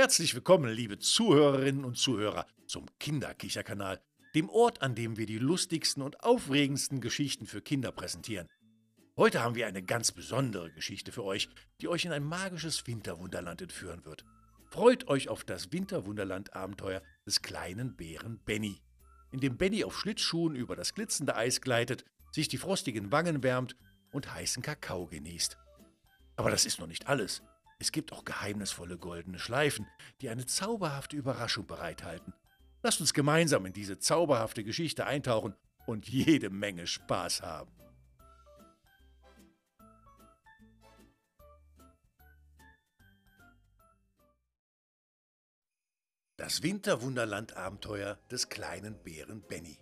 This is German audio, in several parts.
Herzlich willkommen, liebe Zuhörerinnen und Zuhörer, zum Kinderkicherkanal, dem Ort, an dem wir die lustigsten und aufregendsten Geschichten für Kinder präsentieren. Heute haben wir eine ganz besondere Geschichte für euch, die euch in ein magisches Winterwunderland entführen wird. Freut euch auf das Winterwunderland-Abenteuer des kleinen Bären Benny, in dem Benny auf Schlittschuhen über das glitzernde Eis gleitet, sich die frostigen Wangen wärmt und heißen Kakao genießt. Aber das ist noch nicht alles. Es gibt auch geheimnisvolle goldene Schleifen, die eine zauberhafte Überraschung bereithalten. Lasst uns gemeinsam in diese zauberhafte Geschichte eintauchen und jede Menge Spaß haben. Das Winterwunderland-Abenteuer des kleinen Bären Benny.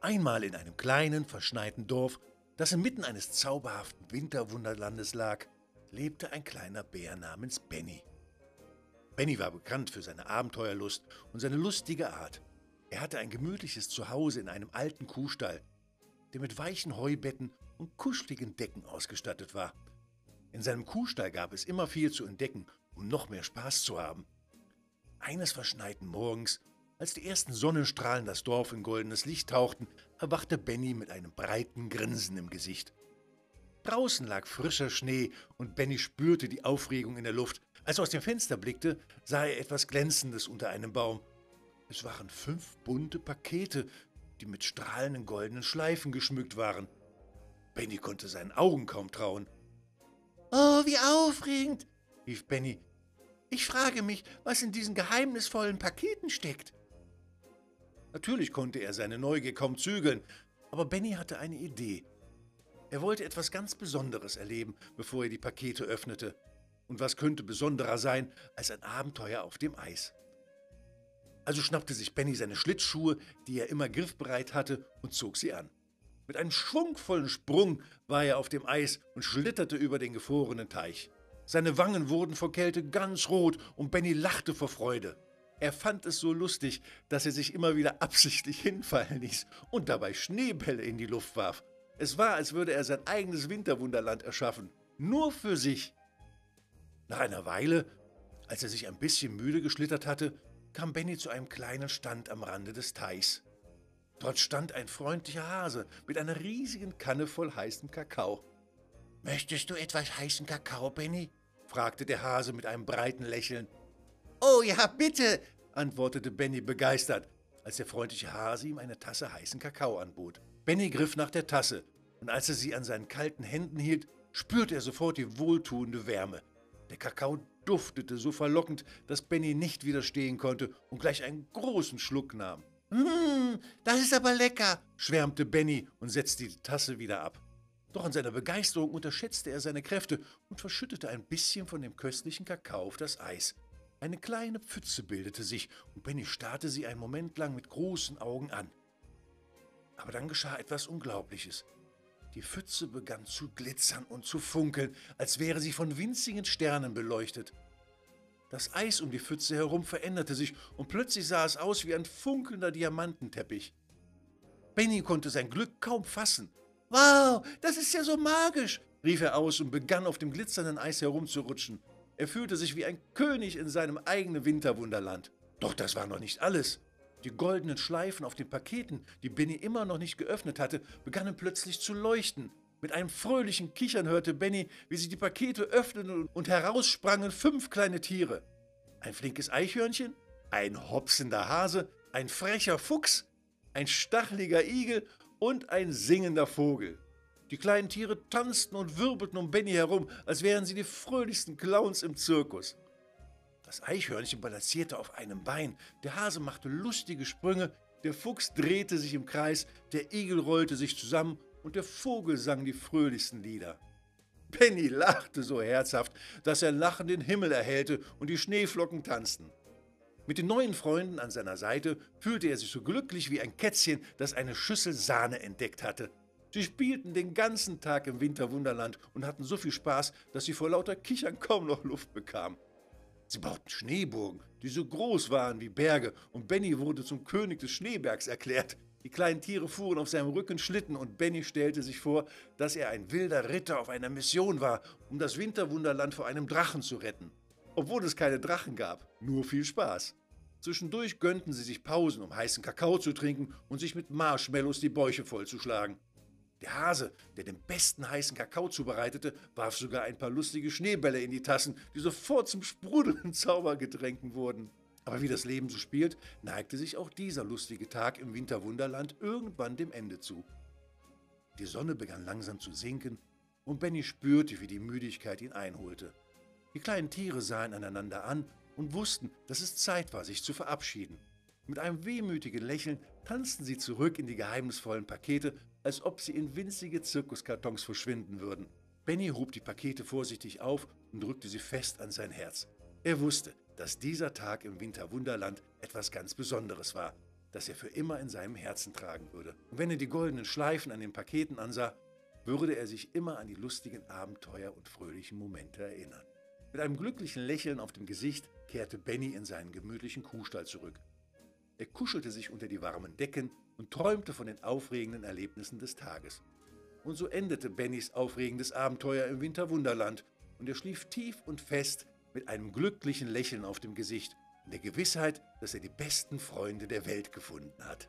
Einmal in einem kleinen, verschneiten Dorf, das inmitten eines zauberhaften Winterwunderlandes lag, lebte ein kleiner Bär namens Benny. Benny war bekannt für seine Abenteuerlust und seine lustige Art. Er hatte ein gemütliches Zuhause in einem alten Kuhstall, der mit weichen Heubetten und kuscheligen Decken ausgestattet war. In seinem Kuhstall gab es immer viel zu entdecken, um noch mehr Spaß zu haben. Eines verschneiten Morgens, als die ersten Sonnenstrahlen das Dorf in goldenes Licht tauchten, erwachte Benny mit einem breiten Grinsen im Gesicht. Draußen lag frischer Schnee und Benny spürte die Aufregung in der Luft. Als er aus dem Fenster blickte, sah er etwas Glänzendes unter einem Baum. Es waren fünf bunte Pakete, die mit strahlenden goldenen Schleifen geschmückt waren. Benny konnte seinen Augen kaum trauen. Oh, wie aufregend, rief Benny. Ich frage mich, was in diesen geheimnisvollen Paketen steckt. Natürlich konnte er seine Neugier kaum zügeln, aber Benny hatte eine Idee. Er wollte etwas ganz Besonderes erleben, bevor er die Pakete öffnete. Und was könnte besonderer sein als ein Abenteuer auf dem Eis? Also schnappte sich Benny seine Schlittschuhe, die er immer griffbereit hatte, und zog sie an. Mit einem schwungvollen Sprung war er auf dem Eis und schlitterte über den gefrorenen Teich. Seine Wangen wurden vor Kälte ganz rot und Benny lachte vor Freude. Er fand es so lustig, dass er sich immer wieder absichtlich hinfallen ließ und dabei Schneebälle in die Luft warf. Es war, als würde er sein eigenes Winterwunderland erschaffen. Nur für sich. Nach einer Weile, als er sich ein bisschen müde geschlittert hatte, kam Benny zu einem kleinen Stand am Rande des Teichs. Dort stand ein freundlicher Hase mit einer riesigen Kanne voll heißem Kakao. Möchtest du etwas heißen Kakao, Benny? fragte der Hase mit einem breiten Lächeln. Oh ja, bitte, antwortete Benny begeistert, als der freundliche Hase ihm eine Tasse heißen Kakao anbot. Benny griff nach der Tasse, und als er sie an seinen kalten Händen hielt, spürte er sofort die wohltuende Wärme. Der Kakao duftete so verlockend, dass Benny nicht widerstehen konnte und gleich einen großen Schluck nahm. Mmm, das ist aber lecker, schwärmte Benny und setzte die Tasse wieder ab. Doch in seiner Begeisterung unterschätzte er seine Kräfte und verschüttete ein bisschen von dem köstlichen Kakao auf das Eis. Eine kleine Pfütze bildete sich und Benny starrte sie einen Moment lang mit großen Augen an. Aber dann geschah etwas Unglaubliches. Die Pfütze begann zu glitzern und zu funkeln, als wäre sie von winzigen Sternen beleuchtet. Das Eis um die Pfütze herum veränderte sich und plötzlich sah es aus wie ein funkelnder Diamantenteppich. Benny konnte sein Glück kaum fassen. Wow, das ist ja so magisch, rief er aus und begann auf dem glitzernden Eis herumzurutschen. Er fühlte sich wie ein König in seinem eigenen Winterwunderland. Doch das war noch nicht alles. Die goldenen Schleifen auf den Paketen, die Benny immer noch nicht geöffnet hatte, begannen plötzlich zu leuchten. Mit einem fröhlichen Kichern hörte Benny, wie sich die Pakete öffneten und heraussprangen fünf kleine Tiere. Ein flinkes Eichhörnchen, ein hopsender Hase, ein frecher Fuchs, ein stacheliger Igel und ein singender Vogel. Die kleinen Tiere tanzten und wirbelten um Benny herum, als wären sie die fröhlichsten Clowns im Zirkus. Das Eichhörnchen balancierte auf einem Bein, der Hase machte lustige Sprünge, der Fuchs drehte sich im Kreis, der Igel rollte sich zusammen und der Vogel sang die fröhlichsten Lieder. Penny lachte so herzhaft, dass er lachend den Himmel erhellte und die Schneeflocken tanzten. Mit den neuen Freunden an seiner Seite fühlte er sich so glücklich wie ein Kätzchen, das eine Schüssel Sahne entdeckt hatte. Sie spielten den ganzen Tag im Winterwunderland und hatten so viel Spaß, dass sie vor lauter Kichern kaum noch Luft bekamen. Sie bauten Schneeburgen, die so groß waren wie Berge, und Benny wurde zum König des Schneebergs erklärt. Die kleinen Tiere fuhren auf seinem Rücken Schlitten und Benny stellte sich vor, dass er ein wilder Ritter auf einer Mission war, um das Winterwunderland vor einem Drachen zu retten. obwohl es keine Drachen gab, nur viel Spaß. Zwischendurch gönnten sie sich Pausen, um heißen Kakao zu trinken und sich mit Marshmallows die Bäuche vollzuschlagen. Der Hase, der den besten heißen Kakao zubereitete, warf sogar ein paar lustige Schneebälle in die Tassen, die sofort zum sprudelnden Zaubergetränken wurden. Aber wie das Leben so spielt, neigte sich auch dieser lustige Tag im Winterwunderland irgendwann dem Ende zu. Die Sonne begann langsam zu sinken und Benny spürte, wie die Müdigkeit ihn einholte. Die kleinen Tiere sahen einander an und wussten, dass es Zeit war, sich zu verabschieden. Mit einem wehmütigen Lächeln tanzten sie zurück in die geheimnisvollen Pakete, als ob sie in winzige Zirkuskartons verschwinden würden. Benny hob die Pakete vorsichtig auf und drückte sie fest an sein Herz. Er wusste, dass dieser Tag im Winterwunderland etwas ganz Besonderes war, das er für immer in seinem Herzen tragen würde. Und wenn er die goldenen Schleifen an den Paketen ansah, würde er sich immer an die lustigen Abenteuer und fröhlichen Momente erinnern. Mit einem glücklichen Lächeln auf dem Gesicht kehrte Benny in seinen gemütlichen Kuhstall zurück. Er kuschelte sich unter die warmen Decken und träumte von den aufregenden Erlebnissen des Tages. Und so endete Bennys aufregendes Abenteuer im Winterwunderland und er schlief tief und fest mit einem glücklichen Lächeln auf dem Gesicht und der Gewissheit, dass er die besten Freunde der Welt gefunden hat.